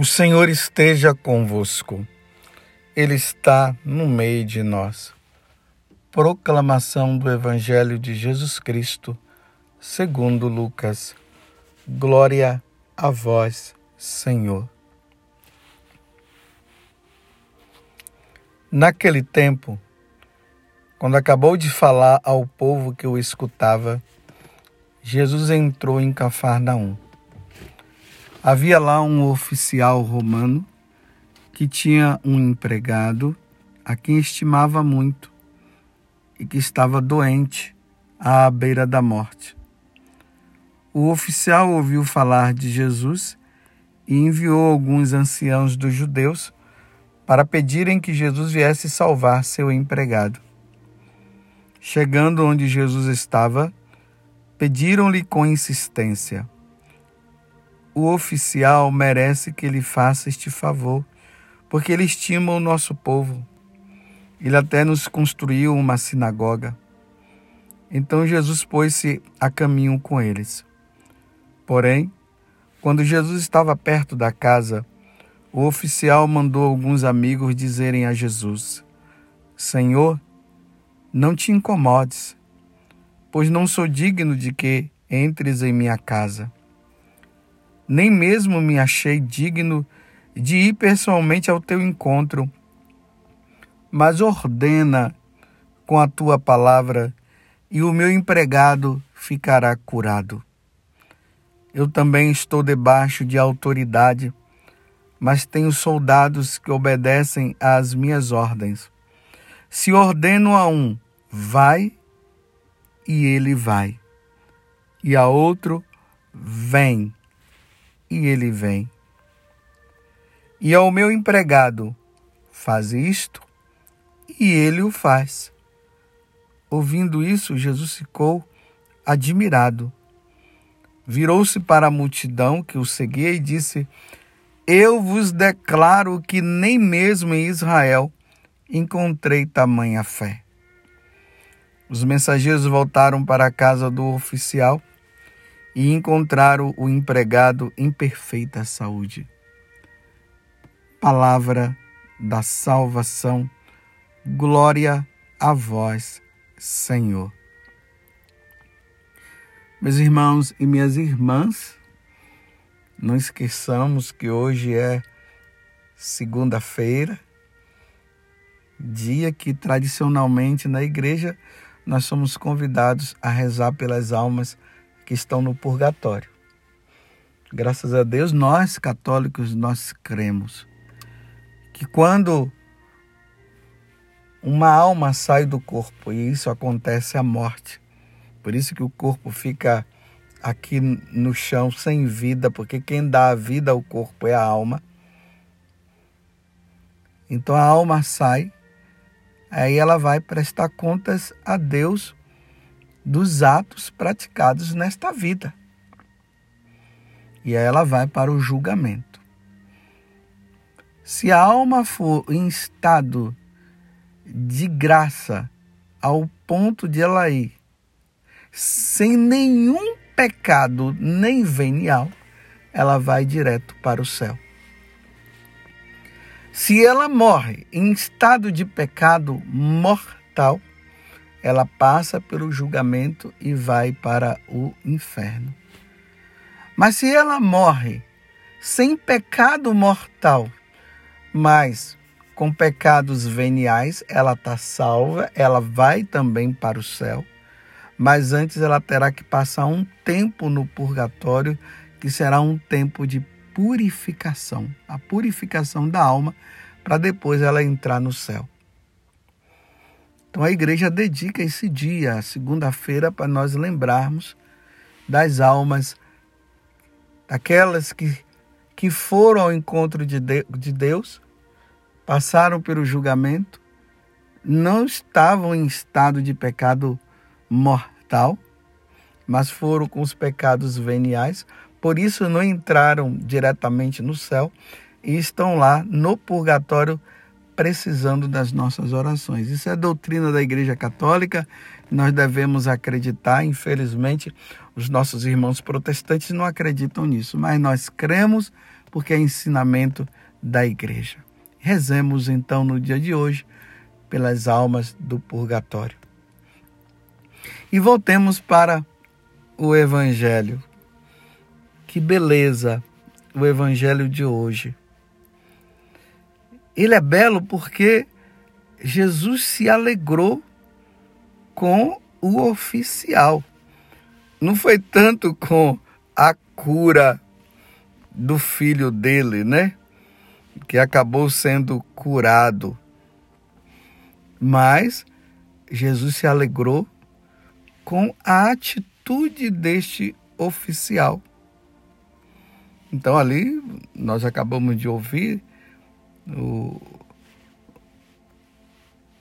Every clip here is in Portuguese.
O Senhor esteja convosco, Ele está no meio de nós. Proclamação do Evangelho de Jesus Cristo, segundo Lucas. Glória a vós, Senhor. Naquele tempo, quando acabou de falar ao povo que o escutava, Jesus entrou em Cafarnaum. Havia lá um oficial romano que tinha um empregado a quem estimava muito e que estava doente à beira da morte. O oficial ouviu falar de Jesus e enviou alguns anciãos dos judeus para pedirem que Jesus viesse salvar seu empregado. Chegando onde Jesus estava, pediram-lhe com insistência: o oficial merece que ele faça este favor, porque ele estima o nosso povo. Ele até nos construiu uma sinagoga. Então Jesus pôs-se a caminho com eles. Porém, quando Jesus estava perto da casa, o oficial mandou alguns amigos dizerem a Jesus: Senhor, não te incomodes, pois não sou digno de que entres em minha casa nem mesmo me achei digno de ir pessoalmente ao teu encontro. Mas ordena com a tua palavra, e o meu empregado ficará curado. Eu também estou debaixo de autoridade, mas tenho soldados que obedecem às minhas ordens. Se ordeno a um, vai, e ele vai, e a outro, vem e ele vem. E ao meu empregado, faz isto, e ele o faz. Ouvindo isso, Jesus ficou admirado. Virou-se para a multidão que o seguia e disse: Eu vos declaro que nem mesmo em Israel encontrei tamanha fé. Os mensageiros voltaram para a casa do oficial e encontraram o empregado em perfeita saúde. Palavra da salvação, glória a vós, Senhor. Meus irmãos e minhas irmãs, não esqueçamos que hoje é segunda-feira, dia que tradicionalmente na igreja nós somos convidados a rezar pelas almas que estão no purgatório. Graças a Deus, nós católicos, nós cremos que quando uma alma sai do corpo, e isso acontece a morte, por isso que o corpo fica aqui no chão sem vida, porque quem dá a vida ao corpo é a alma. Então a alma sai, aí ela vai prestar contas a Deus dos atos praticados nesta vida. E aí ela vai para o julgamento. Se a alma for em estado de graça ao ponto de ela ir sem nenhum pecado nem venial, ela vai direto para o céu. Se ela morre em estado de pecado mortal, ela passa pelo julgamento e vai para o inferno. Mas se ela morre sem pecado mortal, mas com pecados veniais, ela está salva, ela vai também para o céu, mas antes ela terá que passar um tempo no purgatório, que será um tempo de purificação a purificação da alma, para depois ela entrar no céu. Então a igreja dedica esse dia, segunda-feira, para nós lembrarmos das almas, daquelas que, que foram ao encontro de, de, de Deus, passaram pelo julgamento, não estavam em estado de pecado mortal, mas foram com os pecados veniais, por isso não entraram diretamente no céu e estão lá no purgatório precisando das nossas orações. Isso é doutrina da Igreja Católica. Nós devemos acreditar, infelizmente, os nossos irmãos protestantes não acreditam nisso, mas nós cremos porque é ensinamento da igreja. Rezemos então no dia de hoje pelas almas do purgatório. E voltemos para o Evangelho. Que beleza o Evangelho de hoje. Ele é belo porque Jesus se alegrou com o oficial. Não foi tanto com a cura do filho dele, né? Que acabou sendo curado. Mas Jesus se alegrou com a atitude deste oficial. Então ali nós acabamos de ouvir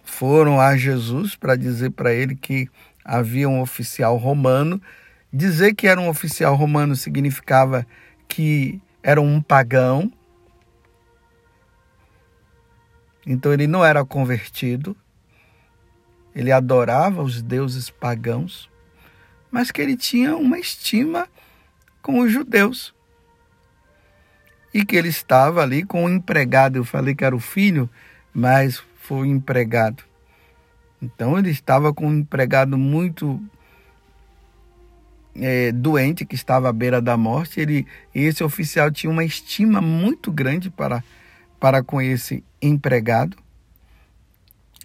foram a Jesus para dizer para ele que havia um oficial romano. Dizer que era um oficial romano significava que era um pagão. Então ele não era convertido. Ele adorava os deuses pagãos, mas que ele tinha uma estima com os judeus. E que ele estava ali com um empregado. Eu falei que era o filho, mas foi o empregado. Então ele estava com um empregado muito é, doente que estava à beira da morte. Ele, esse oficial tinha uma estima muito grande para, para com esse empregado.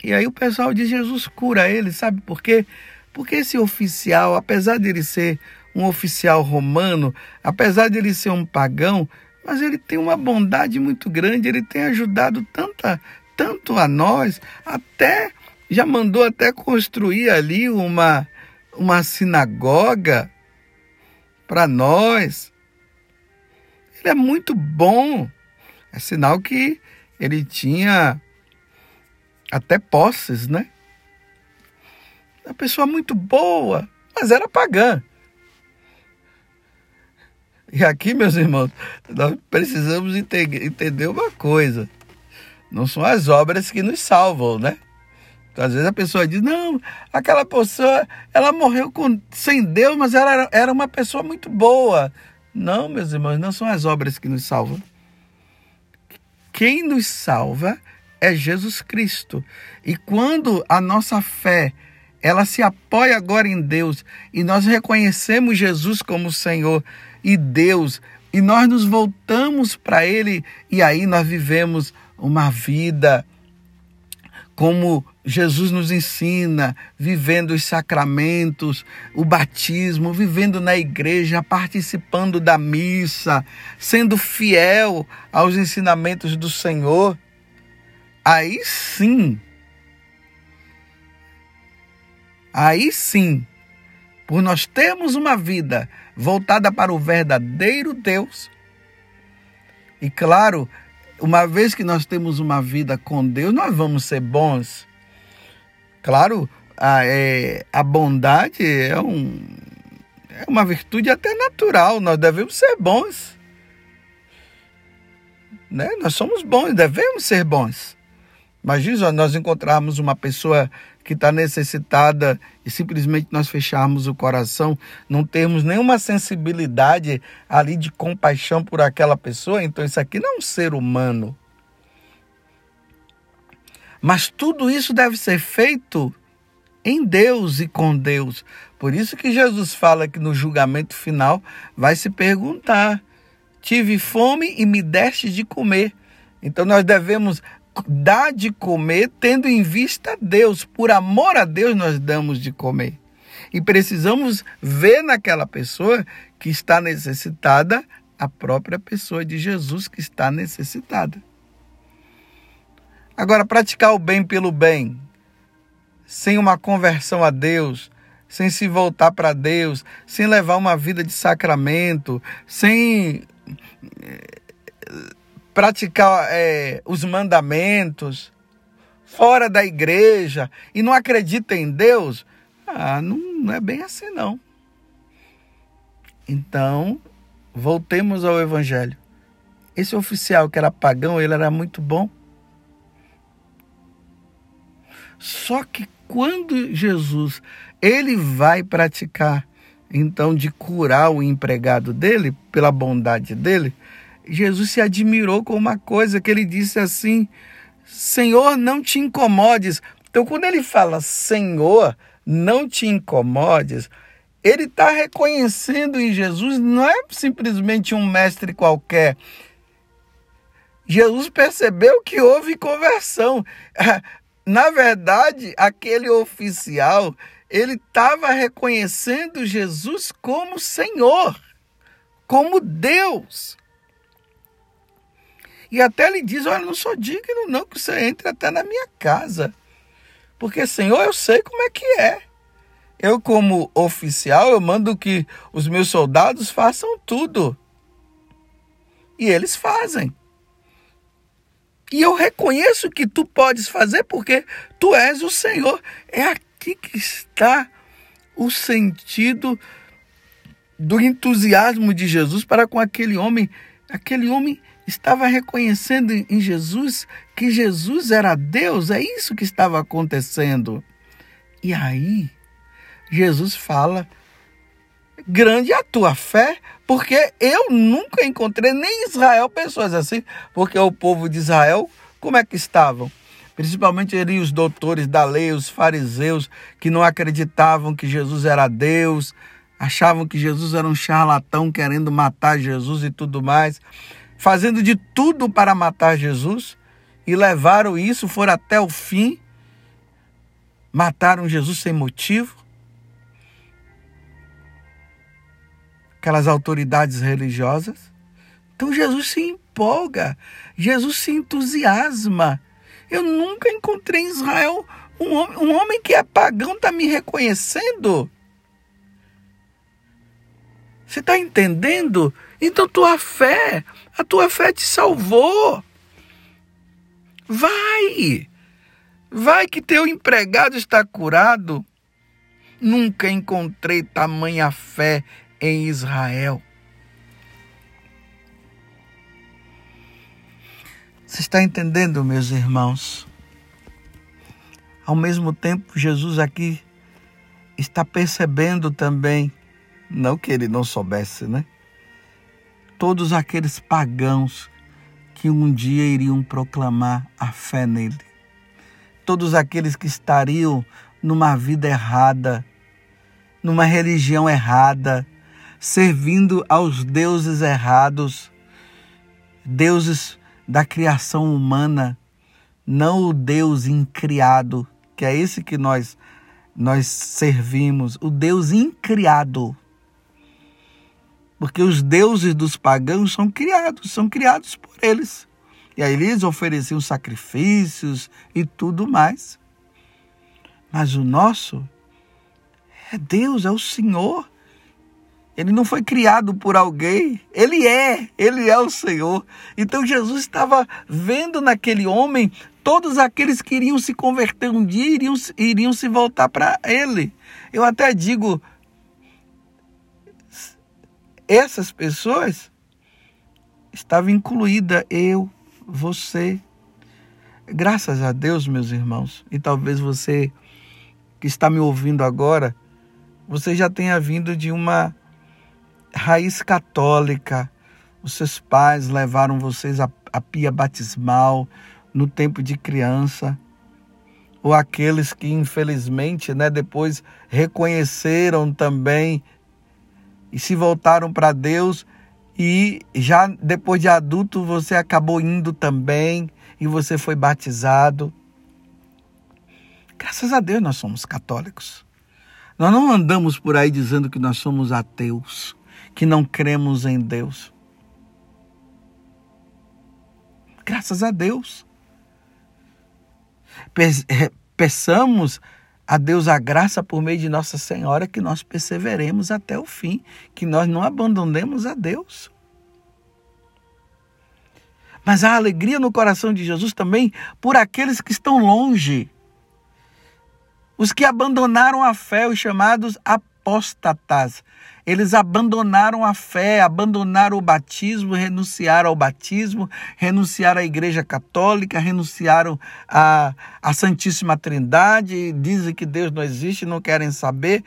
E aí o pessoal diz: Jesus cura ele, sabe por quê? Porque esse oficial, apesar de ele ser um oficial romano, apesar de ele ser um pagão, mas ele tem uma bondade muito grande, ele tem ajudado tanta, tanto a nós, até já mandou até construir ali uma, uma sinagoga para nós. Ele é muito bom. É sinal que ele tinha até posses, né? Uma pessoa muito boa, mas era pagã. E aqui, meus irmãos, nós precisamos entender uma coisa. Não são as obras que nos salvam, né? Então, às vezes a pessoa diz, não, aquela pessoa, ela morreu com, sem Deus, mas ela era, era uma pessoa muito boa. Não, meus irmãos, não são as obras que nos salvam. Quem nos salva é Jesus Cristo. E quando a nossa fé ela se apoia agora em Deus e nós reconhecemos Jesus como Senhor e Deus. E nós nos voltamos para Ele e aí nós vivemos uma vida como Jesus nos ensina, vivendo os sacramentos, o batismo, vivendo na igreja, participando da missa, sendo fiel aos ensinamentos do Senhor. Aí sim, aí sim, por nós termos uma vida voltada para o verdadeiro Deus, e claro, uma vez que nós temos uma vida com Deus, nós vamos ser bons. Claro, a, é, a bondade é, um, é uma virtude até natural, nós devemos ser bons. Né? Nós somos bons, devemos ser bons. Imagina nós encontrarmos uma pessoa que está necessitada e simplesmente nós fecharmos o coração, não termos nenhuma sensibilidade ali de compaixão por aquela pessoa, então isso aqui não é um ser humano. Mas tudo isso deve ser feito em Deus e com Deus. Por isso que Jesus fala que no julgamento final vai se perguntar: tive fome e me deste de comer. Então nós devemos dá de comer tendo em vista Deus. Por amor a Deus, nós damos de comer. E precisamos ver naquela pessoa que está necessitada a própria pessoa de Jesus que está necessitada. Agora, praticar o bem pelo bem, sem uma conversão a Deus, sem se voltar para Deus, sem levar uma vida de sacramento, sem praticar é, os mandamentos, fora da igreja e não acredita em Deus, ah, não, não é bem assim não. Então, voltemos ao Evangelho. Esse oficial que era pagão, ele era muito bom. Só que quando Jesus ele vai praticar então de curar o empregado dele pela bondade dele, Jesus se admirou com uma coisa que ele disse assim: Senhor, não te incomodes. Então, quando ele fala Senhor, não te incomodes, ele está reconhecendo em Jesus, não é simplesmente um mestre qualquer. Jesus percebeu que houve conversão. Na verdade, aquele oficial, ele estava reconhecendo Jesus como Senhor, como Deus. E até ele diz: Olha, não sou digno, não, que você entre até na minha casa. Porque, Senhor, eu sei como é que é. Eu, como oficial, eu mando que os meus soldados façam tudo. E eles fazem. E eu reconheço que tu podes fazer porque tu és o Senhor. É aqui que está o sentido do entusiasmo de Jesus para com aquele homem. Aquele homem estava reconhecendo em Jesus que Jesus era Deus, é isso que estava acontecendo. E aí, Jesus fala: grande é a tua fé, porque eu nunca encontrei nem em Israel pessoas assim, porque o povo de Israel, como é que estavam? Principalmente ali os doutores da lei, os fariseus, que não acreditavam que Jesus era Deus, achavam que Jesus era um charlatão querendo matar Jesus e tudo mais fazendo de tudo para matar Jesus e levaram isso, foram até o fim, mataram Jesus sem motivo. Aquelas autoridades religiosas. Então Jesus se empolga, Jesus se entusiasma. Eu nunca encontrei em Israel um homem, um homem que é pagão está me reconhecendo. Você está entendendo? Então tua fé, a tua fé te salvou. Vai! Vai que teu empregado está curado. Nunca encontrei tamanha fé em Israel. Você está entendendo, meus irmãos? Ao mesmo tempo, Jesus aqui está percebendo também não que ele não soubesse, né? Todos aqueles pagãos que um dia iriam proclamar a fé nele. Todos aqueles que estariam numa vida errada, numa religião errada, servindo aos deuses errados, deuses da criação humana, não o Deus incriado, que é esse que nós nós servimos, o Deus incriado. Porque os deuses dos pagãos são criados, são criados por eles. E aí eles ofereciam sacrifícios e tudo mais. Mas o nosso é Deus, é o Senhor. Ele não foi criado por alguém, ele é, ele é o Senhor. Então Jesus estava vendo naquele homem todos aqueles que iriam se converter um dia iriam, iriam se voltar para ele. Eu até digo, essas pessoas estava incluída eu, você. Graças a Deus, meus irmãos, e talvez você que está me ouvindo agora, você já tenha vindo de uma raiz católica. Os seus pais levaram vocês a, a pia batismal no tempo de criança. Ou aqueles que, infelizmente, né, depois reconheceram também e se voltaram para Deus e já depois de adulto você acabou indo também e você foi batizado. Graças a Deus nós somos católicos. Nós não andamos por aí dizendo que nós somos ateus, que não cremos em Deus. Graças a Deus. Peçamos a Deus a graça por meio de Nossa Senhora que nós perseveremos até o fim, que nós não abandonemos a Deus. Mas há alegria no coração de Jesus também por aqueles que estão longe. Os que abandonaram a fé, os chamados apóstatas. Eles abandonaram a fé, abandonaram o batismo, renunciaram ao batismo, renunciaram à Igreja Católica, renunciaram à, à Santíssima Trindade, dizem que Deus não existe, não querem saber.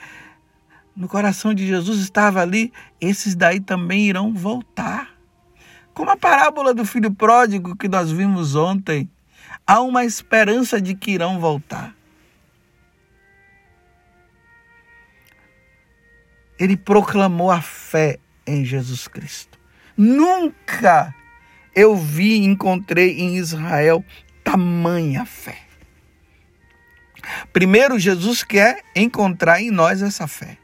No coração de Jesus estava ali, esses daí também irão voltar. Como a parábola do filho pródigo que nós vimos ontem, há uma esperança de que irão voltar. Ele proclamou a fé em Jesus Cristo. Nunca eu vi, encontrei em Israel tamanha fé. Primeiro, Jesus quer encontrar em nós essa fé.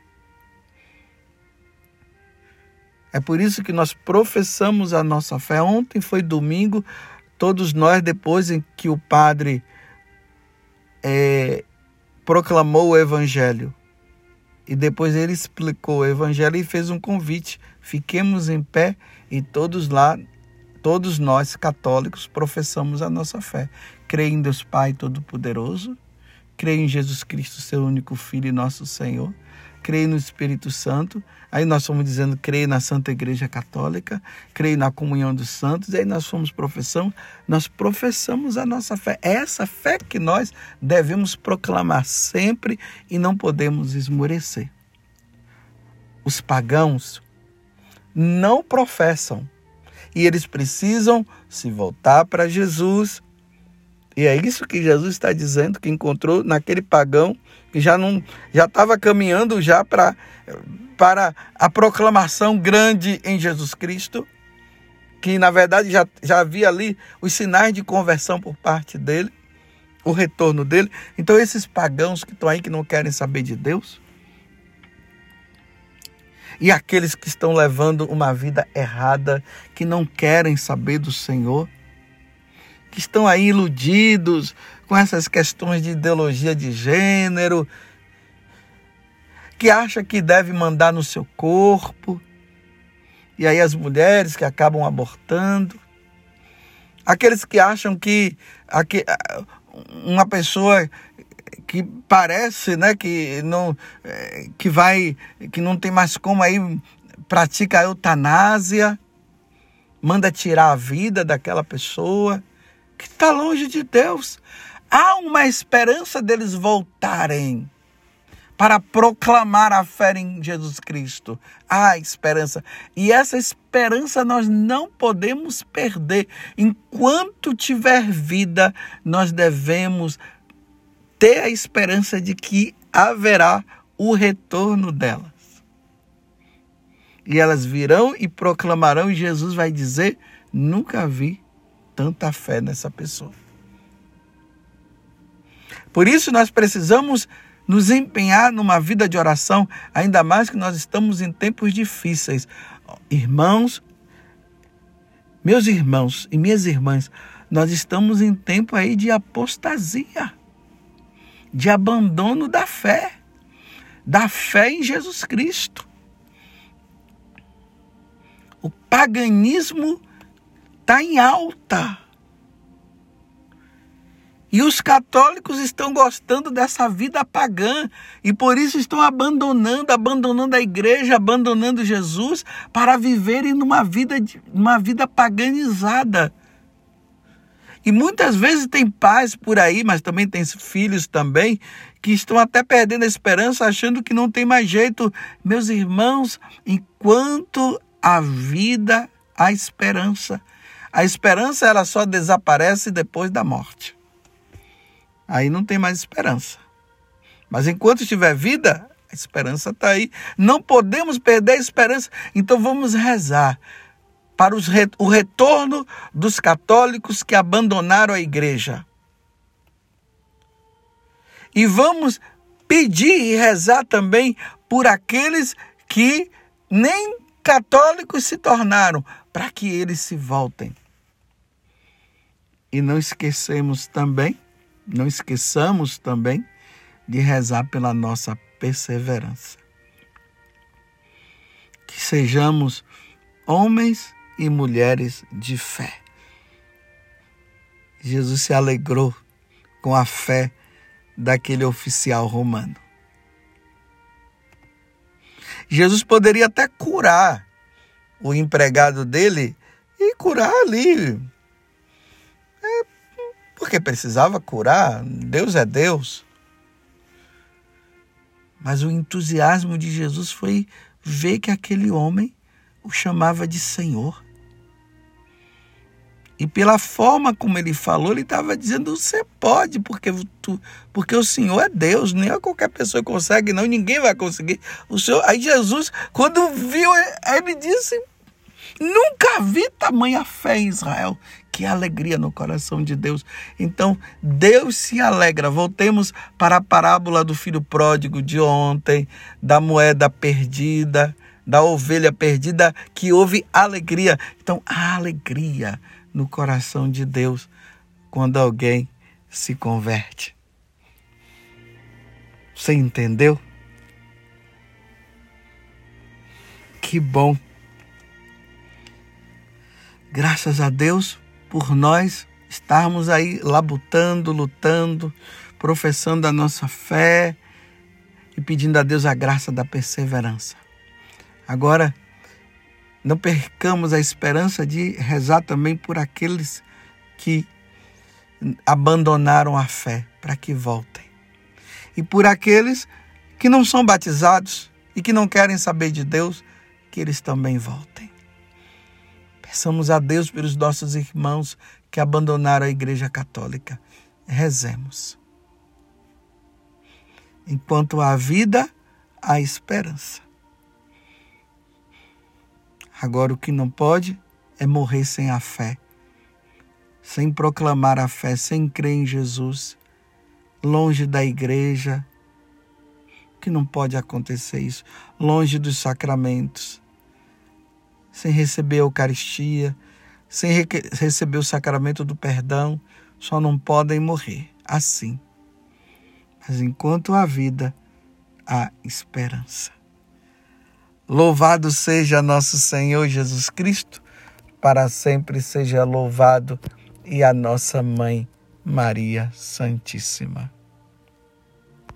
É por isso que nós professamos a nossa fé. Ontem foi domingo, todos nós, depois em que o Padre é, proclamou o Evangelho, e depois ele explicou o Evangelho e fez um convite: fiquemos em pé e todos lá, todos nós católicos, professamos a nossa fé. Creio em Deus Pai Todo-Poderoso, creio em Jesus Cristo, seu único Filho e nosso Senhor creio no Espírito Santo. Aí nós fomos dizendo, creio na Santa Igreja Católica, creio na comunhão dos santos. E aí nós fomos professando, nós professamos a nossa fé. É essa fé que nós devemos proclamar sempre e não podemos esmorecer. Os pagãos não professam e eles precisam se voltar para Jesus. E é isso que Jesus está dizendo que encontrou naquele pagão que já não já estava caminhando já para para a proclamação grande em Jesus Cristo, que na verdade já, já havia ali os sinais de conversão por parte dele, o retorno dele. Então esses pagãos que estão aí que não querem saber de Deus, e aqueles que estão levando uma vida errada, que não querem saber do Senhor, que estão aí iludidos com essas questões de ideologia de gênero, que acha que deve mandar no seu corpo, e aí as mulheres que acabam abortando, aqueles que acham que uma pessoa que parece, né, que não eh, que vai que não tem mais como aí pratica a eutanásia, manda tirar a vida daquela pessoa que está longe de Deus. Há uma esperança deles voltarem para proclamar a fé em Jesus Cristo. Há esperança. E essa esperança nós não podemos perder. Enquanto tiver vida, nós devemos ter a esperança de que haverá o retorno delas. E elas virão e proclamarão, e Jesus vai dizer: Nunca vi tanta fé nessa pessoa. Por isso nós precisamos nos empenhar numa vida de oração, ainda mais que nós estamos em tempos difíceis. Irmãos, meus irmãos e minhas irmãs, nós estamos em tempo aí de apostasia, de abandono da fé, da fé em Jesus Cristo. O paganismo está em alta. E os católicos estão gostando dessa vida pagã e por isso estão abandonando, abandonando a igreja, abandonando Jesus para viverem numa vida, numa vida paganizada. E muitas vezes tem pais por aí, mas também tem filhos também, que estão até perdendo a esperança, achando que não tem mais jeito. Meus irmãos, enquanto a vida, a esperança. A esperança ela só desaparece depois da morte. Aí não tem mais esperança. Mas enquanto tiver vida, a esperança está aí. Não podemos perder a esperança. Então vamos rezar para os, o retorno dos católicos que abandonaram a igreja. E vamos pedir e rezar também por aqueles que nem católicos se tornaram, para que eles se voltem. E não esquecemos também, não esqueçamos também de rezar pela nossa perseverança. Que sejamos homens e mulheres de fé. Jesus se alegrou com a fé daquele oficial romano. Jesus poderia até curar o empregado dele e curar ali porque precisava curar, Deus é Deus. Mas o entusiasmo de Jesus foi ver que aquele homem o chamava de Senhor. E pela forma como ele falou, ele estava dizendo: você pode, porque, tu, porque o Senhor é Deus, nem é qualquer pessoa consegue, não, ninguém vai conseguir. O Senhor, aí Jesus, quando viu, ele disse: Nunca vi tamanha fé em Israel. Que alegria no coração de Deus. Então, Deus se alegra. Voltemos para a parábola do filho pródigo de ontem, da moeda perdida, da ovelha perdida, que houve alegria. Então, a alegria no coração de Deus quando alguém se converte. Você entendeu? Que bom. Graças a Deus por nós estarmos aí labutando, lutando, professando a nossa fé e pedindo a Deus a graça da perseverança. Agora, não percamos a esperança de rezar também por aqueles que abandonaram a fé, para que voltem. E por aqueles que não são batizados e que não querem saber de Deus, que eles também voltem. Peçamos a Deus pelos nossos irmãos que abandonaram a Igreja Católica. Rezemos. Enquanto há vida, há esperança. Agora, o que não pode é morrer sem a fé, sem proclamar a fé, sem crer em Jesus, longe da igreja. Que não pode acontecer isso, longe dos sacramentos, sem receber a Eucaristia, sem re receber o sacramento do perdão, só não podem morrer assim. Mas enquanto há vida, há esperança. Louvado seja nosso Senhor Jesus Cristo, para sempre seja louvado, e a nossa mãe Maria Santíssima.